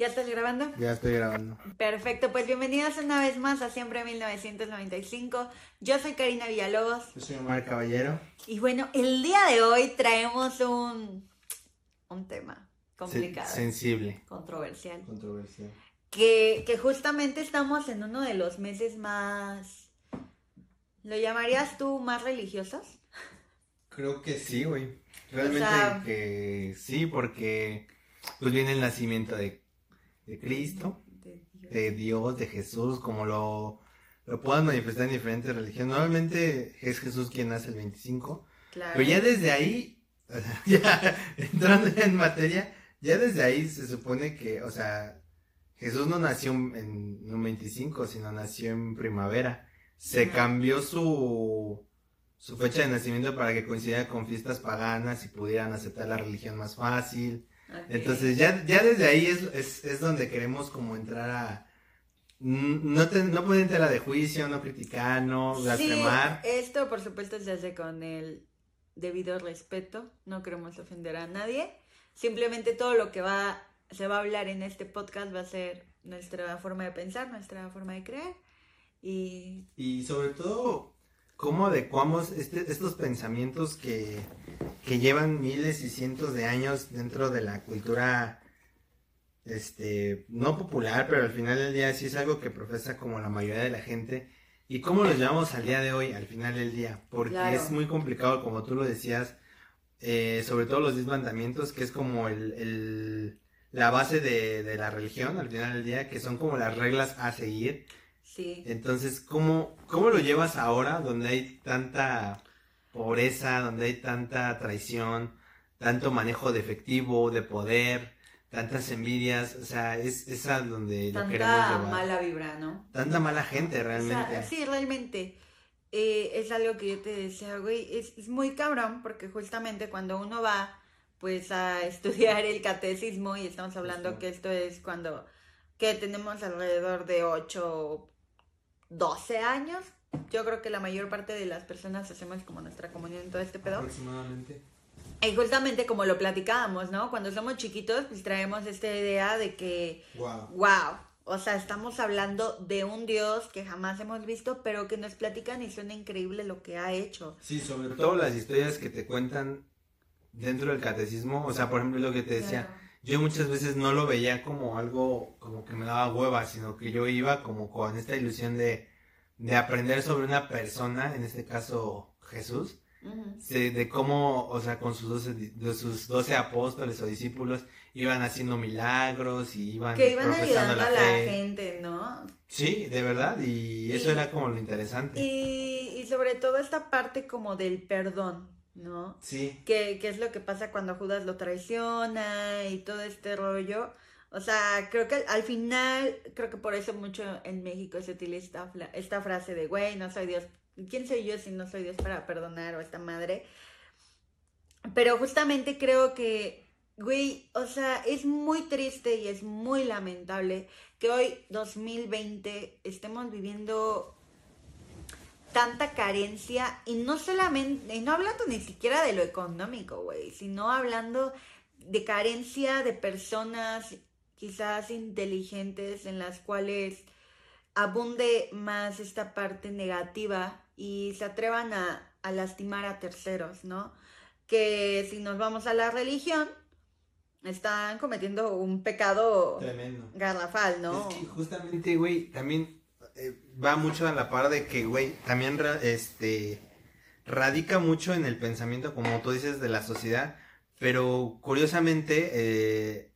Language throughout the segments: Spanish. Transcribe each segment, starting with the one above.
¿Ya estás grabando? Ya estoy grabando. Perfecto, pues bienvenidos una vez más a Siempre 1995. Yo soy Karina Villalobos. Yo soy Omar Caballero. Y bueno, el día de hoy traemos un, un tema complicado. sensible. Controversial. Controversial. Que, que justamente estamos en uno de los meses más... ¿Lo llamarías tú más religiosos? Creo que sí, güey. Realmente que sí, porque pues viene el nacimiento de de Cristo, de Dios, de Jesús, como lo, lo puedan manifestar en diferentes religiones. Normalmente es Jesús quien nace el 25, pero ya desde ahí, ya entrando en materia, ya desde ahí se supone que, o sea, Jesús no nació en un 25, sino nació en primavera. Se cambió su, su fecha de nacimiento para que coincidiera con fiestas paganas y pudieran aceptar la religión más fácil. Entonces ya, ya desde ahí es, es, donde queremos como entrar a... No, te, no poner tela de juicio, no criticar, no blasfemar. Sí, esto por supuesto se hace con el debido respeto, no queremos ofender a nadie. Simplemente todo lo que va, se va a hablar en este podcast va a ser nuestra forma de pensar, nuestra forma de creer. Y, y sobre todo cómo adecuamos este, estos pensamientos que, llevan miles y cientos de años dentro de la cultura, este, no popular, pero al final del día sí es algo que profesa como la mayoría de la gente. ¿Y cómo los llevamos al día de hoy, al final del día? Porque es muy complicado, como tú lo decías, eh, sobre todo los diez mandamientos, que es como el, la base de, de la religión, al final del día, que son como las reglas a seguir Sí. Entonces, ¿cómo, ¿cómo lo llevas ahora donde hay tanta pobreza, donde hay tanta traición, tanto manejo de efectivo, de poder, tantas envidias? O sea, es, es a donde tanta lo queremos llevar. mala vibra, ¿no? Tanta mala gente, realmente. sí, realmente. Eh, es algo que yo te decía, güey, es, es muy cabrón porque justamente cuando uno va pues a estudiar el catecismo y estamos hablando que esto es cuando que tenemos alrededor de 8 12 años. Yo creo que la mayor parte de las personas hacemos como nuestra comunión en todo este pedo. Aproximadamente. Y justamente como lo platicábamos, ¿no? Cuando somos chiquitos, pues traemos esta idea de que, wow. wow, o sea, estamos hablando de un Dios que jamás hemos visto, pero que nos platican y suena increíble lo que ha hecho. Sí, sobre todo las historias que te cuentan dentro del catecismo, o sea, por ejemplo, lo que te decía, yo muchas veces no lo veía como algo como que me daba hueva, sino que yo iba como con esta ilusión de, de aprender sobre una persona, en este caso Jesús, de, cómo, o sea, con sus doce, de sus doce apóstoles o discípulos iban haciendo milagros y iban, que iban ayudando a la gente, ¿no? Sí, de verdad, y eso era como lo interesante. Y, y sobre todo esta parte como del perdón, ¿no? Sí. ¿Qué, es lo que pasa cuando Judas lo traiciona y todo este rollo? O sea, creo que al final, creo que por eso mucho en México se utiliza esta, frase de, güey, no soy Dios. ¿Quién soy yo si no soy Dios para perdonar o esta madre? Pero justamente creo que, güey, o sea, es muy triste y es muy lamentable que hoy, 2020, estemos viviendo tanta carencia y no solamente, y no hablando ni siquiera de lo económico, güey, sino hablando de carencia de personas quizás inteligentes en las cuales abunde más esta parte negativa y se atrevan a, lastimar a terceros, ¿no? Que si nos vamos a la religión, están cometiendo un pecado tremendo garrafal, ¿no? Es que justamente, güey, también eh, va mucho a la par de que, güey, también este radica mucho en el pensamiento, como tú dices, de la sociedad, pero curiosamente eh,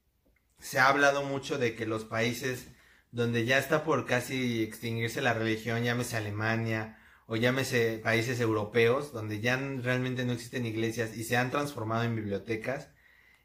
se ha hablado mucho de que los países donde ya está por casi extinguirse la religión, llámese Alemania o llámese países europeos, donde ya realmente no existen iglesias y se han transformado en bibliotecas,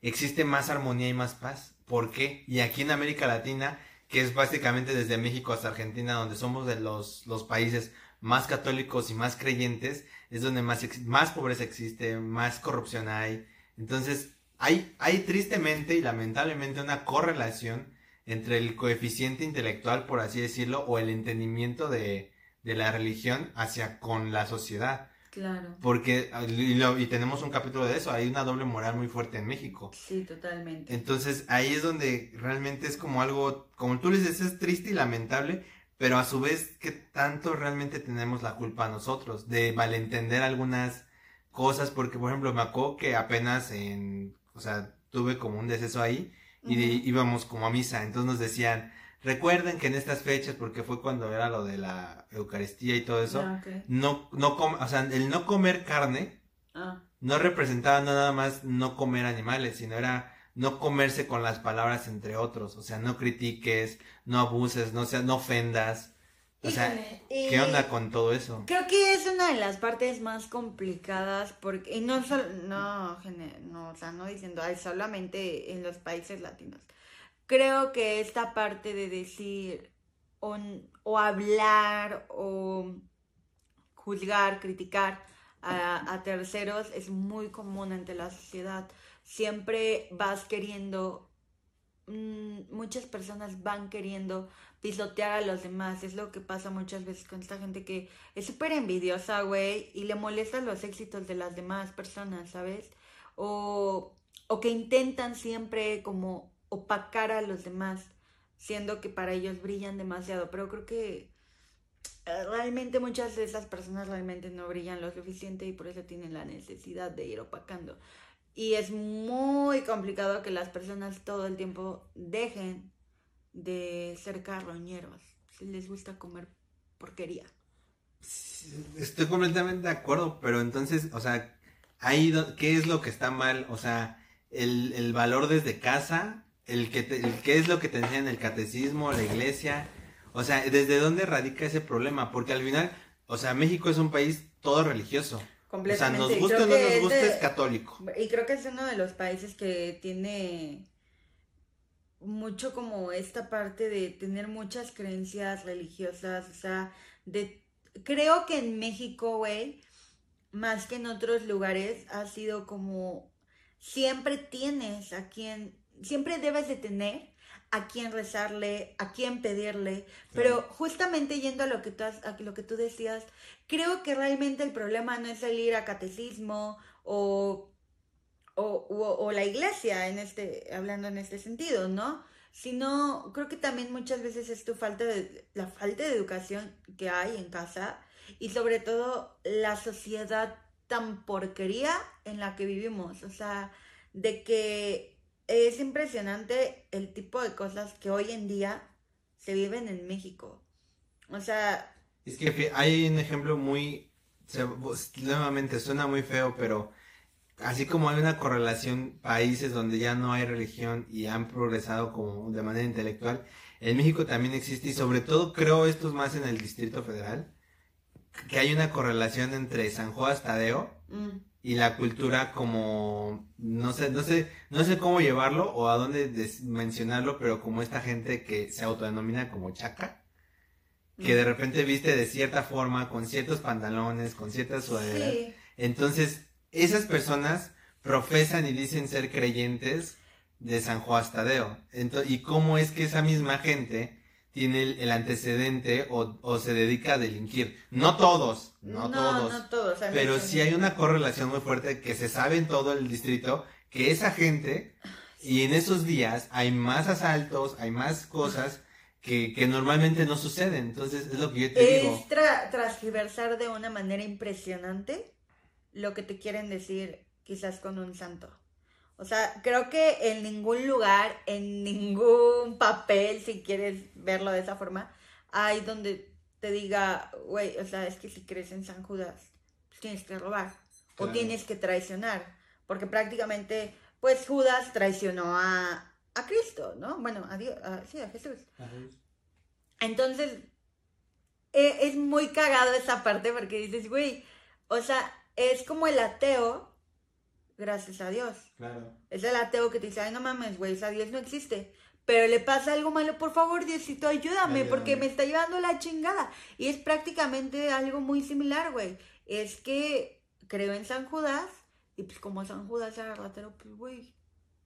existe más armonía y más paz. ¿Por qué? Y aquí en América Latina que es básicamente desde México hasta Argentina, donde somos de los, los países más católicos y más creyentes, es donde más, más pobreza existe, más corrupción hay. Entonces, hay, hay tristemente y lamentablemente una correlación entre el coeficiente intelectual, por así decirlo, o el entendimiento de, de la religión hacia con la sociedad. Claro. Porque, y, lo- y tenemos un capítulo de eso, hay una doble moral muy fuerte en México. Sí, totalmente. Entonces ahí es donde realmente es como algo, como tú dices, es triste y lamentable, pero a su vez, ¿qué tanto realmente tenemos la culpa nosotros de malentender algunas cosas? Porque, por ejemplo, me acuerdo que apenas en, o sea, tuve como un deceso ahí y de- íbamos como a misa, entonces nos decían, recuerden que en estas fechas, porque fue cuando era lo de la Eucaristía y todo eso, Ah, no, no com- o sea, el no comer carne Ah, no representaba nada más no comer animales, sino era no comerse con las palabras entre otros, o sea, no critiques, no abuses, no sea, no ofendas. O sea, híjole, ¿qué onda con todo eso? Creo que es una de las partes más complicadas porque, y no solo, no, no, o sea, no diciendo, ay, solamente en los países latinos. Creo que esta parte de decir o, hablar o juzgar, criticar a, a terceros es muy común ante la sociedad. Siempre vas queriendo, mm, muchas personas van queriendo pisotear a los demás. Es lo que pasa muchas veces con esta gente que es súper envidiosa, güey, y le molestan los éxitos de las demás personas, ¿sabes? O, o que intentan siempre como opacar a los demás, siendo que para ellos brillan demasiado. Pero creo que eh, realmente muchas de esas personas realmente no brillan lo suficiente y por eso tienen la necesidad de ir opacando. Y es muy complicado que las personas todo el tiempo dejen de ser carroñeros. Si les gusta comer porquería. Estoy completamente de acuerdo, pero entonces, o sea, ¿qué es lo que está mal? O sea, el, el valor desde casa, el que te- el qué es lo que te enseñan en el catecismo, la iglesia, o sea, ¿desde dónde radica ese problema? Porque al final, o sea, México es un país todo religioso. O sea, Completamente. nos gusta o no que nos es gusta, de- es católico. Y creo que es uno de los países que tiene mucho como esta parte de tener muchas creencias religiosas, o sea, de creo que en México, güey, más que en otros lugares ha sido como siempre tienes a quien siempre debes de tener a quien rezarle, a quien pedirle, pero justamente yendo a lo que tú has- a lo que tú decías, creo que realmente el problema no es el ir a catecismo o, o, o- o la iglesia, en este, hablando en este sentido, ¿no? Sino, creo que también muchas veces es tu falta de, la falta de educación que hay en casa y sobre todo la sociedad tan porquería en la que vivimos, o sea, de que es impresionante el tipo de cosas que hoy en día se viven en México. O sea, Es que hay un ejemplo muy, se- nuevamente suena muy feo, pero así como hay una correlación países donde ya no hay religión y han progresado como de manera intelectual, en México también existe y sobre todo creo esto es más en el Distrito Federal, que hay una correlación entre San Juan Tadeo mm, y la cultura como no sé no sé no sé cómo llevarlo o a dónde mencionarlo pero como esta gente que se autodenomina como chaca que de repente viste de cierta forma con ciertos pantalones con ciertas sudaderas. Sí, entonces esas personas profesan y dicen ser creyentes de San Juan Tadeo. Ento- y cómo es que esa misma gente tiene el, el antecedente o, o se dedica a delinquir no todos no, todos no todos. hay pero sí hay una correlación muy fuerte que se sabe en todo el distrito que esa gente y en esos días hay más asaltos, hay más cosas que, que normalmente no suceden. Entonces es lo que yo te digo. Es tra- transgiversar de una manera impresionante lo que te quieren decir quizás con un santo. O sea, creo que en ningún lugar, en ningún papel, si quieres verlo de esa forma, hay donde te diga, güey, o sea, es que si crees en San Judas, pues tienes que robar o tienes que traicionar, porque prácticamente, pues Judas traicionó a, a Cristo, ¿no? Bueno, a Dios, a- sí, a Jesús. Entonces, e- es muy cagado esa parte porque dices, güey, o sea, es como el ateo, gracias a Dios. Claro. Es el ateo que te dice, ay, no mames, güey, o sea, Dios no existe. Pero le pasa algo malo, por favor, Diosito, ayúdame, porque Ayúdame. me está llevando la chingada. Y es prácticamente algo muy similar, güey. Es que creo en San Judas, y pues como San Judas era ratero, pues, güey,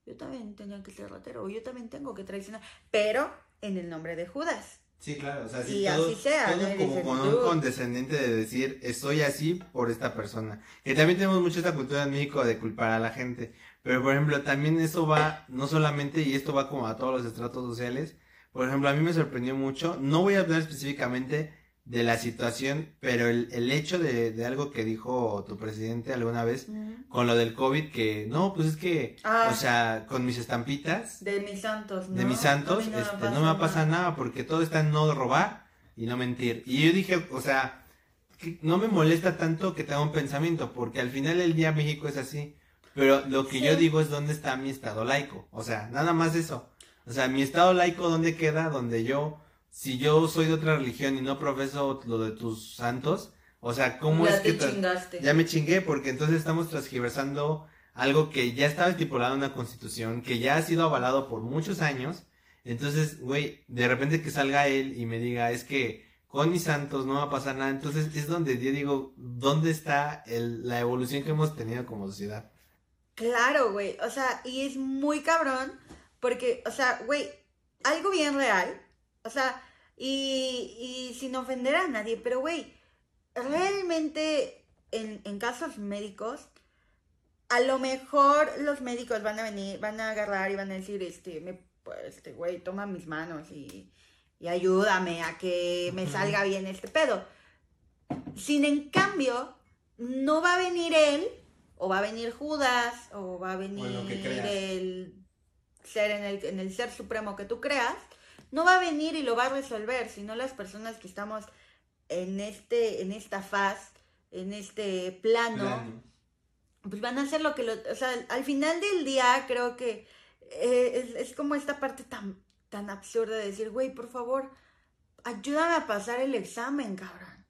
yo también tenía que ser ratero, yo también tengo que traicionar, pero en el nombre de Judas. Sí, claro, o sea, sí, Y todo, así sea, todo ¿no? Y como con un condescendiente de decir, estoy así por esta persona. Que también tenemos mucho esta cultura en México de culpar a la gente. Pero, por ejemplo, también eso va, no solamente, y esto va como a todos los estratos sociales. Por ejemplo, a mí me sorprendió mucho, no voy a hablar específicamente de la situación, pero el, el hecho de, de algo que dijo tu presidente alguna vez con lo del COVID, que no, pues es que, Ah. o sea, con mis estampitas, De mis santos, ¿no? de mis santos, no este, no me pasa nada porque todo está en no robar y no mentir. Y yo dije, o sea, que no me molesta tanto que tenga un pensamiento, porque al final del día México es así. Pero lo que Sí. yo digo es dónde está mi estado laico. O sea, nada más eso. O sea, mi estado laico, ¿dónde queda? Donde yo, si yo soy de otra religión y no profeso lo de tus santos, o sea, ¿cómo ya es que... te chingaste. ya me chingué porque entonces estamos transgiversando algo que ya estaba estipulado en una constitución, que ya ha sido avalado por muchos años. Entonces, güey, de repente que salga él y me diga, es que con mis santos no va a pasar nada. Entonces es donde yo digo, ¿dónde está el- la evolución que hemos tenido como sociedad? Claro, güey. O sea, y es muy cabrón porque, o sea, güey, algo bien real. O sea, y, y sin ofender a nadie, pero, güey, realmente en, en casos médicos, a lo mejor los médicos van a venir, van a agarrar y van a decir, este, me, pues, este, güey, toma mis manos y, y ayúdame a que me salga bien este pedo. Sin en cambio, no va a venir él, o va a venir Judas, o va a venir el ser en el, en el ser supremo que tú creas, no va a venir y lo va a resolver, sino las personas que estamos en este, en esta faz, en este plano, pues van a hacer lo que lo, o sea, al final del día creo que eh, es, es como esta parte tan, tan absurda de decir, güey, por favor, ayúdame a pasar el examen, cabrón.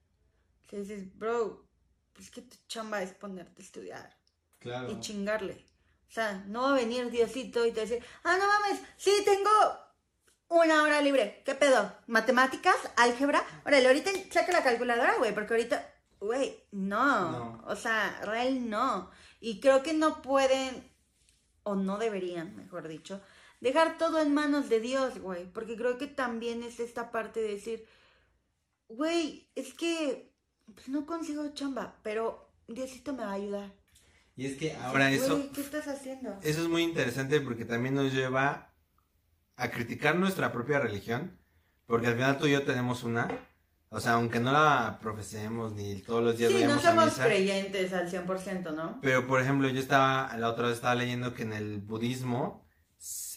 Que dices, bro, pues que tu chamba es ponerte a estudiar Claro. y chingarle. O sea, no va a venir Diosito y te decir, ah, no mames, sí, tengo una hora libre. ¿Qué pedo? ¿Matemáticas? ¿Álgebra? Órale, ahorita saca la calculadora, güey, porque ahorita, güey, no. No. O sea, real no. Y creo que no pueden, o no deberían, mejor dicho, dejar todo en manos de Dios, güey. Porque creo que también es esta parte de decir, güey, es que pues, no consigo chamba, pero Diosito me va a ayudar. Y es que ahora Güey, eso, ¿Qué estás haciendo? eso es muy interesante porque también nos lleva a criticar nuestra propia religión, porque al final tú y yo tenemos una, o sea, aunque no la profesemos ni todos los días Sí, no vayamos a somos misa, creyentes al 100%, ¿no? pero por ejemplo yo estaba, la otra vez estaba leyendo que en el budismo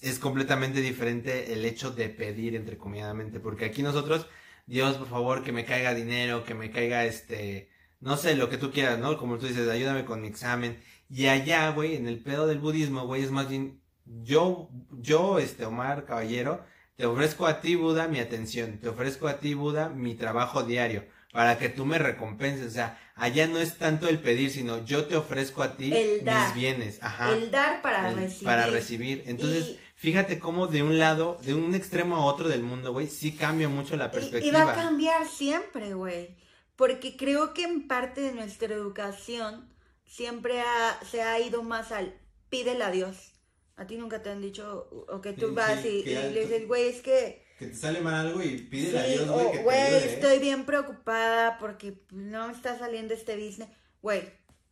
es completamente diferente el hecho de pedir entrecomilladamente, porque aquí nosotros, Dios, por favor, que me caiga dinero, que me caiga este, no sé, lo que tú quieras, ¿no? Como tú dices, ayúdame con mi examen. Y allá, güey, en el pedo del budismo, güey, es más bien, yo, yo, este, Omar Caballero, te ofrezco a ti, Buda, mi atención, te ofrezco a ti, Buda, mi trabajo diario, para que tú me recompenses. O sea, allá no es tanto el pedir, sino yo te ofrezco a ti El dar. mis bienes. Ajá. El dar para El- recibir. Para recibir. Entonces, Y- fíjate cómo de un lado, de un extremo a otro del mundo, güey, sí cambia mucho la Y, y perspectiva. va a cambiar siempre, güey. Porque creo que en parte de nuestra educación siempre ha- se ha ido más al pídele a Dios. A ti nunca te han dicho, o que tú Sí, vas y, que le dices, güey, es que Que te sale mal algo y Sí, o, güey, estoy bien preocupada porque no me está saliendo este business. Güey,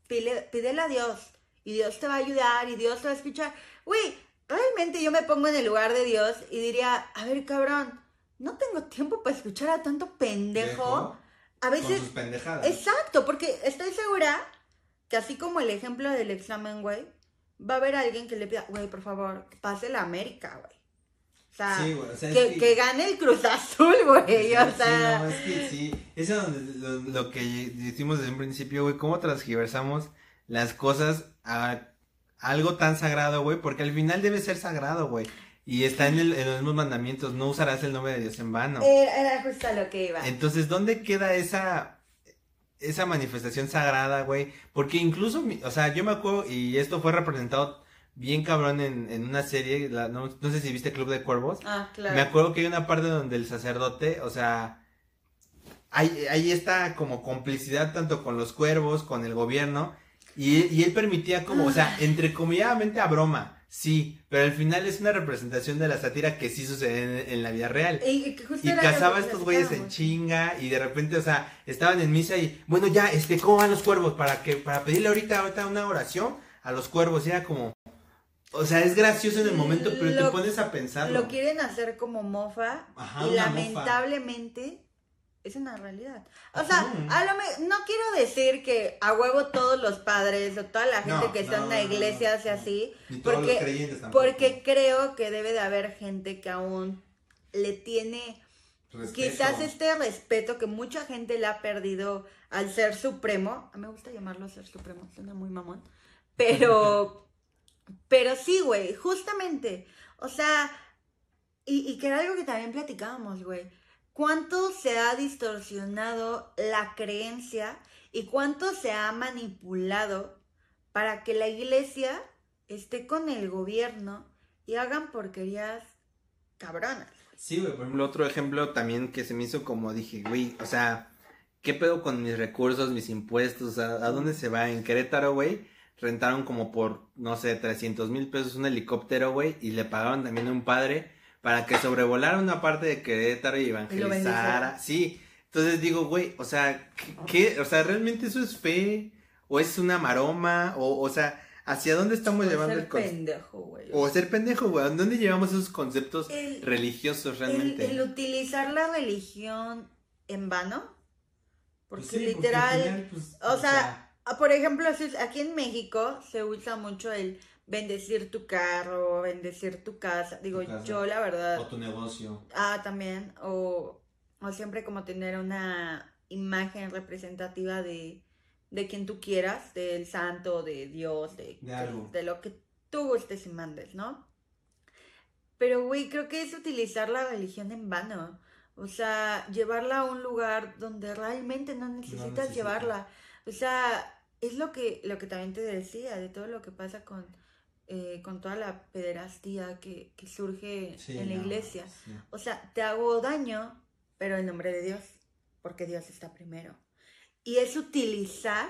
pídele, pídele a Dios y Dios te va a ayudar y Dios te va a escuchar. Güey, realmente yo me pongo en el lugar de Dios y diría, a ver, cabrón, no tengo tiempo para escuchar a tanto pendejo. A veces, pendejadas. exacto, porque estoy segura que así como el ejemplo del examen, güey, va a haber alguien que le pida, güey, por favor, pase la América, güey. O sea, Sí, güey, o sea, es que, que- que gane el Cruz Azul, güey. O Sí, sea, no, es que sí, eso es donde- lo, lo que decimos desde un principio, güey, cómo transgiversamos las cosas a algo tan sagrado, güey, porque al final debe ser sagrado, güey, y está en, el- en los mismos mandamientos, no usarás el nombre de Dios en vano. era, era justo a lo que iba. Entonces, ¿dónde queda esa esa manifestación sagrada, güey? Porque incluso, o sea, yo me acuerdo, y esto fue representado bien cabrón en, en una serie, la- no, no sé si viste Club de Cuervos, Ah, claro. me acuerdo que hay una parte donde el sacerdote, o sea, hay, hay esta como complicidad tanto con los cuervos, con el gobierno, y, y él permitía como, o sea, entrecomilladamente a broma, Sí, pero al final es una representación de la sátira que sí sucede en, la vida real. Y, y cazaba a estos güeyes en chinga y de repente, o sea, estaban en misa y, bueno, ya, este, ¿cómo van los cuervos? Para que, para pedirle ahorita, ahorita una oración a los cuervos, y era como, o sea, es gracioso en el momento, pero te pones a pensar. Lo quieren hacer como mofa y lamentablemente es una realidad. O sea, a lo no quiero decir que a huevo todos los padres o toda la gente que está en la iglesia sea así, porque, porque creo que debe de haber gente que aún le tiene quizás este respeto que mucha gente le ha perdido al ser supremo. A mí me gusta llamarlo ser supremo, suena muy mamón. Pero, pero sí, güey, justamente. O sea, y, y que era algo que también platicábamos, güey cuánto se ha distorsionado la creencia y cuánto se ha manipulado para que la iglesia esté con el gobierno y hagan porquerías cabronas. Sí, güey, por ejemplo, otro ejemplo también que se me hizo como dije, güey, o sea, ¿qué pedo con mis recursos, mis impuestos? ¿A, dónde se va? En Querétaro, güey, rentaron como por, no sé, 300 mil pesos un helicóptero, güey, y le pagaron también a un padre para que sobrevolara una parte de Querétaro y evangelizara. sí, entonces digo, güey, o sea, ¿qué, O sea, ¿realmente eso es fe? ¿O es una maroma? O, o sea, ¿hacia dónde estamos llevando el concepto? pendejo, güey. O ser pendejo, güey. ¿Dónde llevamos esos conceptos religiosos realmente? El, utilizar la religión en vano. Porque pues literal, pues, o, sea, por ejemplo, aquí en México se usa mucho el bendecir tu carro, bendecir tu casa. Digo, yo la verdad. O tu negocio. Ah, también. O, o siempre como tener una imagen representativa de, de quien tú quieras, del santo, de Dios, de, de, lo que tú gustes y mandes, ¿no? Pero, güey, creo que es utilizar la religión en vano. O sea, llevarla a un lugar donde realmente no necesitas llevarla. O sea, es lo que, lo que también te decía, de todo lo que pasa con, eh, con toda la pederastía que, surge en la iglesia. O sea, te hago daño, pero en nombre de Dios, porque Dios está primero. Y es utilizar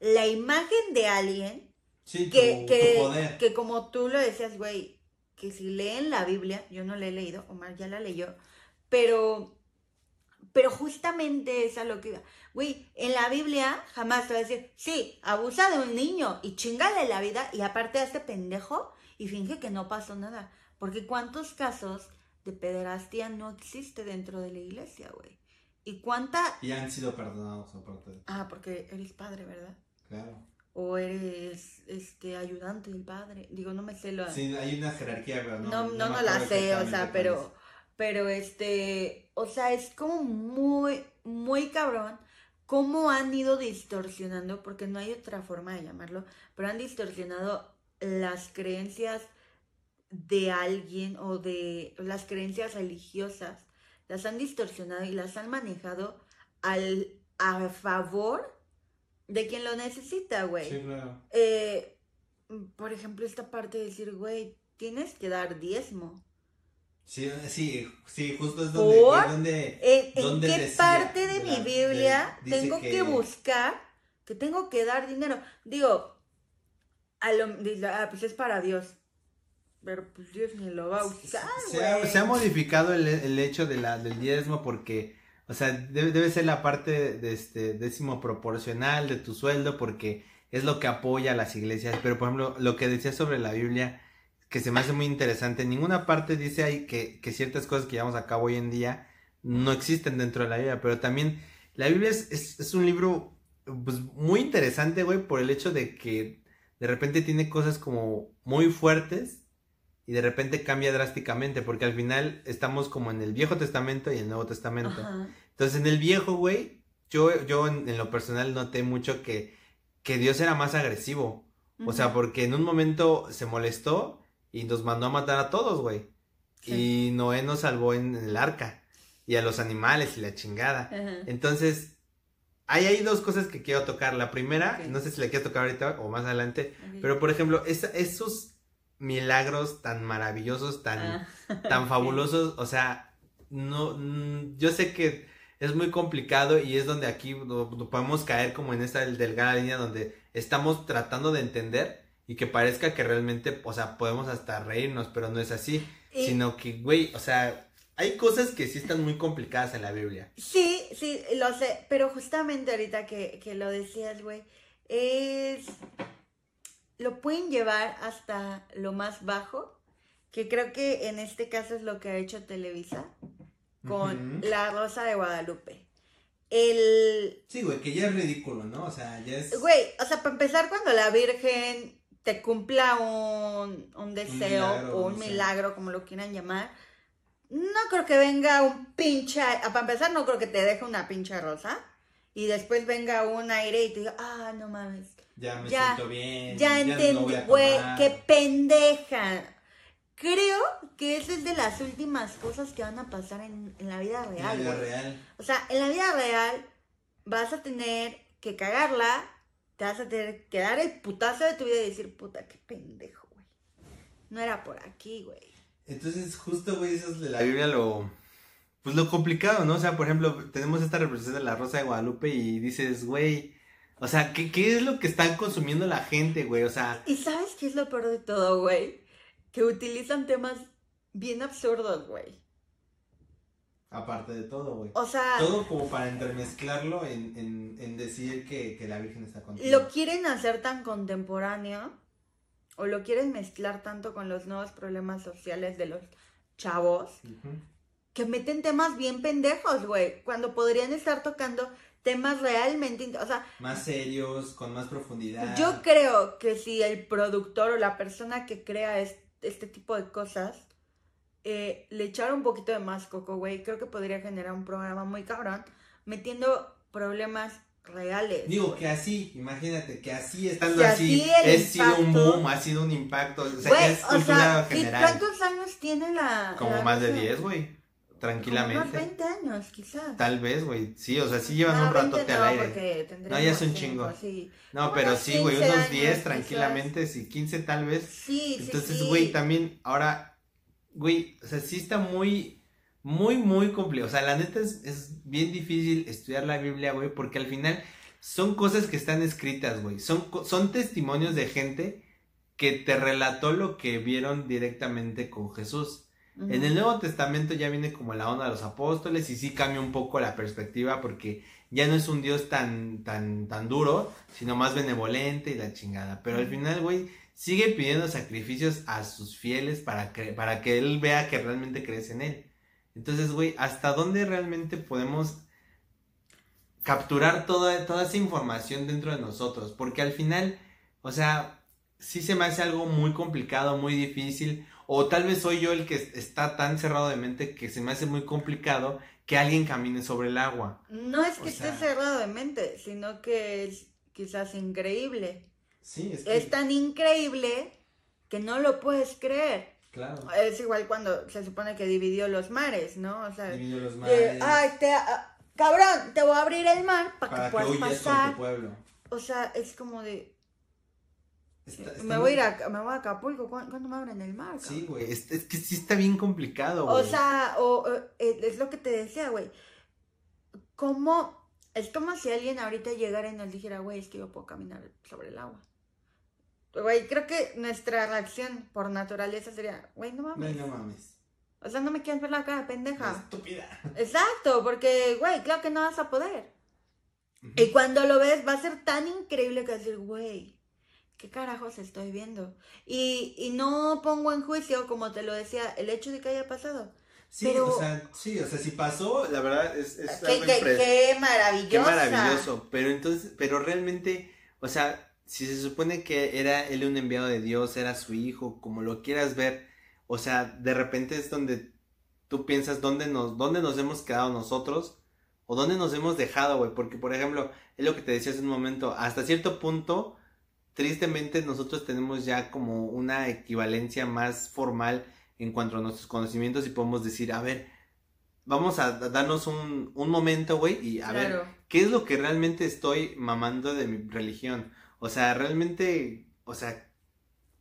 la imagen de alguien que, que, que como tú lo decías, güey, que si leen la Biblia, yo no la he leído, Omar ya la leyó, pero pero justamente es a lo que iba. Güey, en la Biblia jamás te va a decir, sí, abusa de un niño y chingale la vida y aparte a este pendejo y finge que no pasó nada. Porque cuántos casos de pederastia no existe dentro de la iglesia, güey. ¿Y cuánta... Y han sido perdonados aparte. Ah, porque eres padre, ¿verdad? Claro. O eres este ayudante del padre. Digo, no me sé lo... Sí, hay una jerarquía, pero no... No, no, no la sé, o sea, pero... Pero este, o sea, es como muy, muy cabrón cómo han ido distorsionando, porque no hay otra forma de llamarlo, pero han distorsionado las creencias de alguien o de las creencias religiosas, las han distorsionado y las han manejado al, a favor de quien lo necesita, güey. Sí, claro. Eh, por ejemplo, esta parte de decir, güey, tienes que dar diezmo. Sí, sí, sí, justo es donde... ¿En, qué parte de, mi Biblia tengo que... buscar que tengo que dar dinero? Digo, a lo, ah, pues es para Dios. Pero pues Dios ni lo va a usar, se, ha, se ha, modificado el, el, hecho de la, del diezmo porque, o sea, debe, debe ser la parte de este décimo proporcional de tu sueldo porque es lo que apoya a las iglesias. Pero, por ejemplo, lo que decía sobre la Biblia que se me hace muy interesante. En ninguna parte dice ahí que, que, ciertas cosas que llevamos a cabo hoy en día no existen dentro de la Biblia, pero también la Biblia es, es, un libro pues, muy interesante, güey, por el hecho de que de repente tiene cosas como muy fuertes y de repente cambia drásticamente, porque al final estamos como en el Viejo Testamento y el Nuevo Testamento. Entonces en el Viejo, güey, yo, yo en, lo personal noté mucho que, que Dios era más agresivo. O sea, porque en un momento se molestó y nos mandó a matar a todos, güey. Y Noé nos salvó en el arca. Y a los animales y la chingada. Entonces, hay ahí dos cosas que quiero tocar. La primera, no sé si la quiero tocar ahorita o más adelante, pero por ejemplo, esos milagros tan maravillosos, tan, ah. tan fabulosos, o sea, no, yo sé que es muy complicado y es donde aquí podemos caer como en esta delgada línea donde estamos tratando de entender y que parezca que realmente, o sea, podemos hasta reírnos, pero no es así, sino que, güey, o sea, hay cosas que sí están muy complicadas en la Biblia. Sí, sí, lo sé, pero justamente ahorita que, que lo decías, güey, es... Lo pueden llevar hasta lo más bajo, que creo que en este caso es lo que ha hecho Televisa con La Rosa de Guadalupe. El... Sí, güey, que ya es ridículo, ¿no? O sea, ya es... Güey, o sea, para empezar, cuando la Virgen te cumpla un, un deseo o un milagro, como lo quieran llamar, no creo que venga un pinche... Para empezar, no creo que te deje una pinche rosa y después venga un aire y te diga, ah, no mames. Ya me siento bien. Ya, entendí, güey, qué pendeja. Creo que esa es de las últimas cosas que van a pasar en, la vida real. En la vida real. O sea, en la vida real vas a tener que cagarla, te vas a tener que dar el putazo de tu vida y decir, puta, qué pendejo, güey. No era por aquí, güey. Entonces, justo, güey, eso es de la Biblia lo... Pues lo complicado, ¿no? O sea, por ejemplo, tenemos esta representación de la Rosa de Guadalupe y dices, güey, o sea, ¿qué, ¿qué es lo que están consumiendo la gente, güey? O sea... ¿Y sabes qué es lo peor de todo, güey? que utilizan temas bien absurdos, güey. Aparte de todo, güey. O sea. Todo como para entremezclarlo en, en, en decir que, que, la Virgen está contigo. Lo quieren hacer tan contemporáneo. O lo quieren mezclar tanto con los nuevos problemas sociales de los chavos. Que meten temas bien pendejos, güey. Cuando podrían estar tocando temas realmente, o sea, más serios, con más profundidad. Yo creo que si el productor o la persona que crea este tipo de cosas, eh, le echara un poquito de más coco, güey, creo que podría generar un programa muy cabrón, metiendo problemas reales. Digo que así, imagínate, que así estando así, ha sido un boom, ha sido un impacto, o sea, es cultura general. ¿Cuántos años tiene la... Como más de 10, güey. Tranquilamente. Como 20 años, quizás. Tal vez, güey. Sí, o sea, sí llevan un ratote al aire. No, ya es un chingo. No, pero sí, güey, unos 10 tranquilamente, sí, 15 tal vez. Sí, Entonces, güey, también, ahora, güey, o sea, sí está muy, muy, muy complejo. O sea, la neta es, es bien difícil estudiar la Biblia, güey, porque al final son cosas que están escritas, güey. Son, son testimonios de gente que te relató lo que vieron directamente con Jesús. En el Nuevo Testamento ya viene como la onda de los apóstoles y sí cambia un poco la perspectiva porque ya no es un Dios tan, tan, tan duro, sino más benevolente y la chingada. Pero al final, güey, sigue pidiendo sacrificios a sus fieles para que, para que él vea que realmente crees en él. Entonces, güey, ¿hasta dónde realmente podemos capturar toda, toda esa información dentro de nosotros? Porque al final, o sea, sí se me hace algo muy complicado, muy difícil o tal vez soy yo el que está tan cerrado de mente que se me hace muy complicado que alguien camine sobre el agua. No es que esté cerrado de mente, sino que es quizás increíble. Sí, es, que... es tan increíble que no lo puedes creer. Claro. Es igual cuando se supone que dividió los mares, ¿no? O sea, dividió los mares. ay, te, ah, cabrón, te voy a abrir el mar para, que puedas pasar. tu pueblo. O sea, es como de me, voy a ir a, me voy a Acapulco. ¿Cuándo, me abren el mar? Sí, güey. Es, que sí está bien complicado, güey. O sea, o, eh, es lo que te decía, güey. ¿Cómo? Es como si alguien ahorita llegara y nos dijera, güey, es que yo puedo caminar sobre el agua. Güey, creo que nuestra reacción por naturaleza sería, güey, no mames. No, mames. O sea, no me quieres ver la cara, pendeja. Estúpida. Exacto, porque, güey, claro que no vas a poder. Y cuando lo ves, va a ser tan increíble que decir, güey, ¿qué carajos estoy viendo? Y, y no pongo en juicio, como te lo decía, el hecho de que haya pasado. Sí, o sea, sí, o sea, si pasó, la verdad es, es qué, qué, qué maravilloso. Qué maravilloso, pero entonces, pero realmente, o sea, si se supone que era él un enviado de Dios, era su hijo, como lo quieras ver, o sea, de repente es donde tú piensas dónde nos, dónde nos hemos quedado nosotros o dónde nos hemos dejado, güey, porque por ejemplo, es lo que te decía hace un momento, hasta cierto punto, tristemente nosotros tenemos ya como una equivalencia más formal en cuanto a nuestros conocimientos y podemos decir, a ver, vamos a darnos un, un momento, güey, y a ver, ¿qué es lo que realmente estoy mamando de mi religión? O sea, realmente, o sea,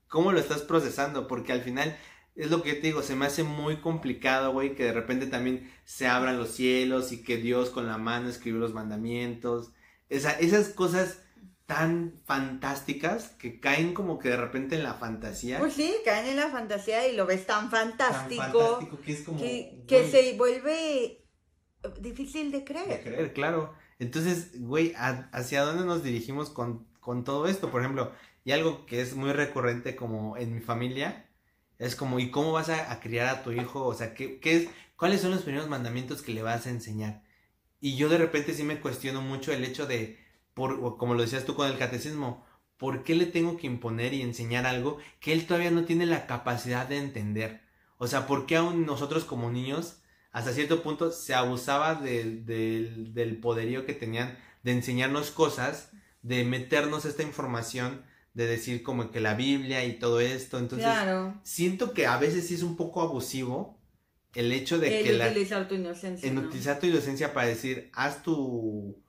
¿cómo lo estás procesando? Porque al final es lo que te digo, se me hace muy complicado, güey, que de repente también se abran los cielos y que Dios con la mano escribió los mandamientos. Esa, esas cosas tan fantásticas que caen como que de repente en la fantasía. Pues sí, caen en la fantasía y lo ves tan fantástico. Tan fantástico que es como. Que, que se vuelve difícil de creer. De creer, claro. Entonces, güey, ¿hacia dónde nos dirigimos con, con todo esto? Por ejemplo, y algo que es muy recurrente como en mi familia, es como, ¿y cómo vas a, criar a tu hijo? O sea, ¿qué, ¿qué, es, ¿cuáles son los primeros mandamientos que le vas a enseñar? Y yo de repente sí me cuestiono mucho el hecho de, por, como lo decías tú con el catecismo, ¿por qué le tengo que imponer y enseñar algo que él todavía no tiene la capacidad de entender? O sea, ¿por qué aún nosotros como niños hasta cierto punto se abusaba del poderío que tenían de enseñarnos cosas, de meternos esta información, de decir como que la Biblia y todo esto. Entonces, siento que a veces sí es un poco abusivo el hecho de que la... utilizar tu inocencia. En utilizar tu inocencia para decir, haz tu,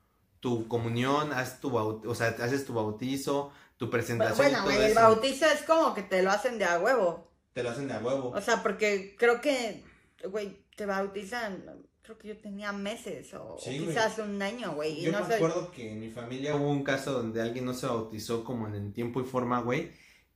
tu comunión, haz tu, o sea, haces tu bautizo, tu presentación. Bueno, el bautizo es como que te lo hacen de a huevo. Te lo hacen de a huevo. O sea, porque creo que, güey, te bautizan, creo que yo tenía meses o, quizás un año, güey. Yo no me acuerdo que en mi familia hubo un caso donde alguien no se bautizó como en el tiempo y forma, güey.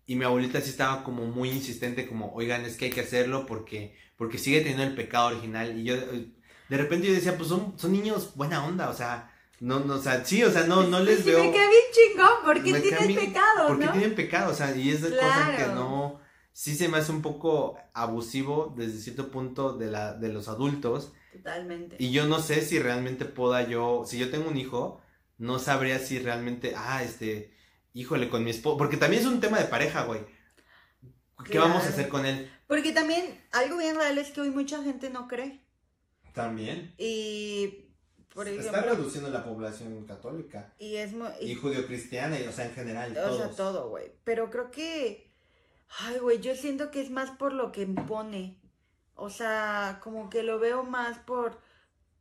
Y mi abuelita sí estaba como muy insistente, como, oigan, es que hay que hacerlo porque, porque sigue teniendo el pecado original. Y yo, de repente yo decía, pues son, son niños buena onda, o sea, no, no, o sea, sí, o sea, no, no les veo. Me queda bien chingón, porque tienen pecado, Porque tienen pecado, o sea, y es de cosa que no, sí se me hace un poco abusivo desde cierto punto de, la, de los adultos. Totalmente. Y yo no sé si realmente pueda yo, si yo tengo un hijo, no sabría si realmente, ah, este, híjole, con mi esposo, porque también es un tema de pareja, güey. ¿Qué vamos a hacer con él? Porque también algo bien real es que hoy mucha gente no cree. También. Y por Se está reduciendo la población católica. Y es muy... Y, judio-cristiana, o sea, en general. O sea, todo, güey. Pero creo que Ay, güey, yo siento que es más por lo que impone. O sea, como que lo veo más por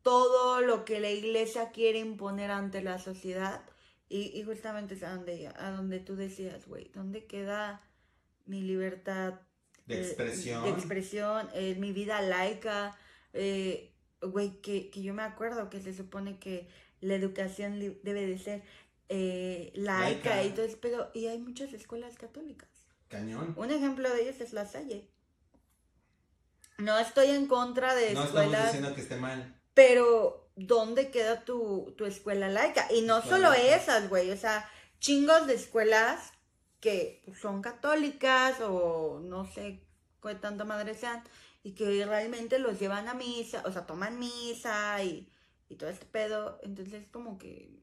todo lo que la iglesia quiere imponer ante la sociedad. Y, justamente es a donde, a donde tú decías, güey, ¿dónde queda mi libertad de expresión? de expresión, eh, mi vida laica. Eh, güey, que, que, yo me acuerdo que se supone que la educación debe de ser eh, laica, y todo eso, pero y hay muchas escuelas católicas. Cañón. Un ejemplo de ellos es la Salle. No estoy en contra de no escuelas. No estamos diciendo que esté mal. Pero, ¿dónde queda tu, escuela laica? Y no solo esas, güey. O sea, chingos de escuelas que son católicas o no sé qué tanta madre sean. Y que realmente los llevan a misa, o sea, toman misa y, y todo este pedo. Entonces, como que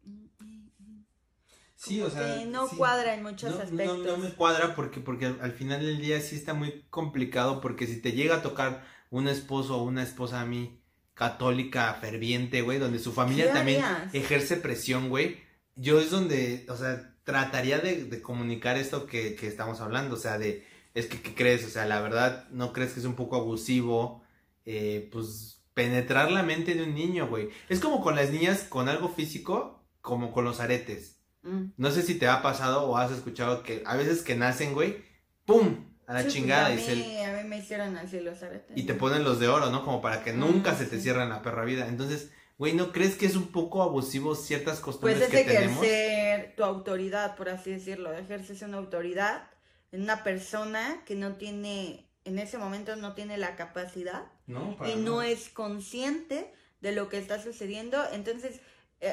Sí, o sea. no cuadra en muchos aspectos. No, me cuadra porque, porque al final del día sí está muy complicado porque si te llega a tocar un esposo o una esposa a mí católica ferviente, güey, donde su familia también ejerce presión, güey, yo es donde, o sea, trataría de, comunicar esto que, que, estamos hablando, o sea, de, es que, ¿qué crees? O sea, la verdad, ¿no crees que es un poco abusivo? Eh, pues penetrar la mente de un niño, güey. Es como con las niñas con algo físico, como con los aretes. Mm. No sé si te ha pasado o has escuchado que a veces que nacen, güey, ¡pum! A la pues, chingada. a, mí, a mí me hicieron así los aretes. Y te ponen los de oro, ¿no? Como para que nunca se te cierren la perra vida. Entonces, güey, ¿no crees que es un poco abusivo ciertas costumbres pues que tenemos? Pues ejercer tu autoridad, por así decirlo. Ejerces una autoridad en una persona que no tiene, en ese momento no tiene la capacidad. No, y no es consciente de lo que está sucediendo. Entonces,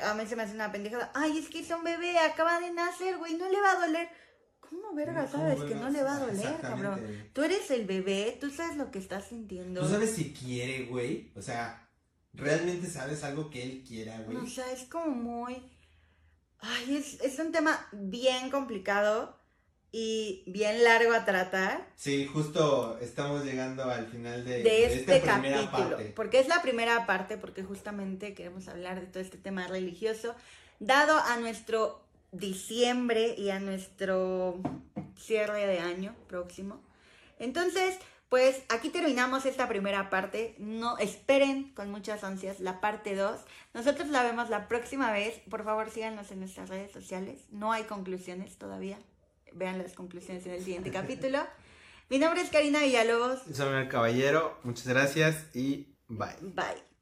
a mí se me hace una pendejada. Ay, es que es un bebé, acaba de nacer, güey, no le va a doler. ¿Cómo verga sabes que no le va a doler, cabrón? Tú eres el bebé, tú sabes lo que estás sintiendo. Tú sabes si quiere, güey. O sea, realmente sabes algo que él quiera, güey. O sea, es como muy. Ay, es, es un tema bien complicado y bien largo a tratar. Sí, justo estamos llegando al final de, este esta capítulo, parte. porque es la primera parte, porque justamente queremos hablar de todo este tema religioso, dado a nuestro diciembre y a nuestro cierre de año próximo. Entonces, pues aquí terminamos esta primera parte. No esperen con muchas ansias la parte 2. Nosotros la vemos la próxima vez. Por favor, síganos en nuestras redes sociales. No hay conclusiones todavía vean las conclusiones en el siguiente capítulo. Mi nombre es Karina Villalobos. Soy el caballero. Muchas gracias y bye. Bye.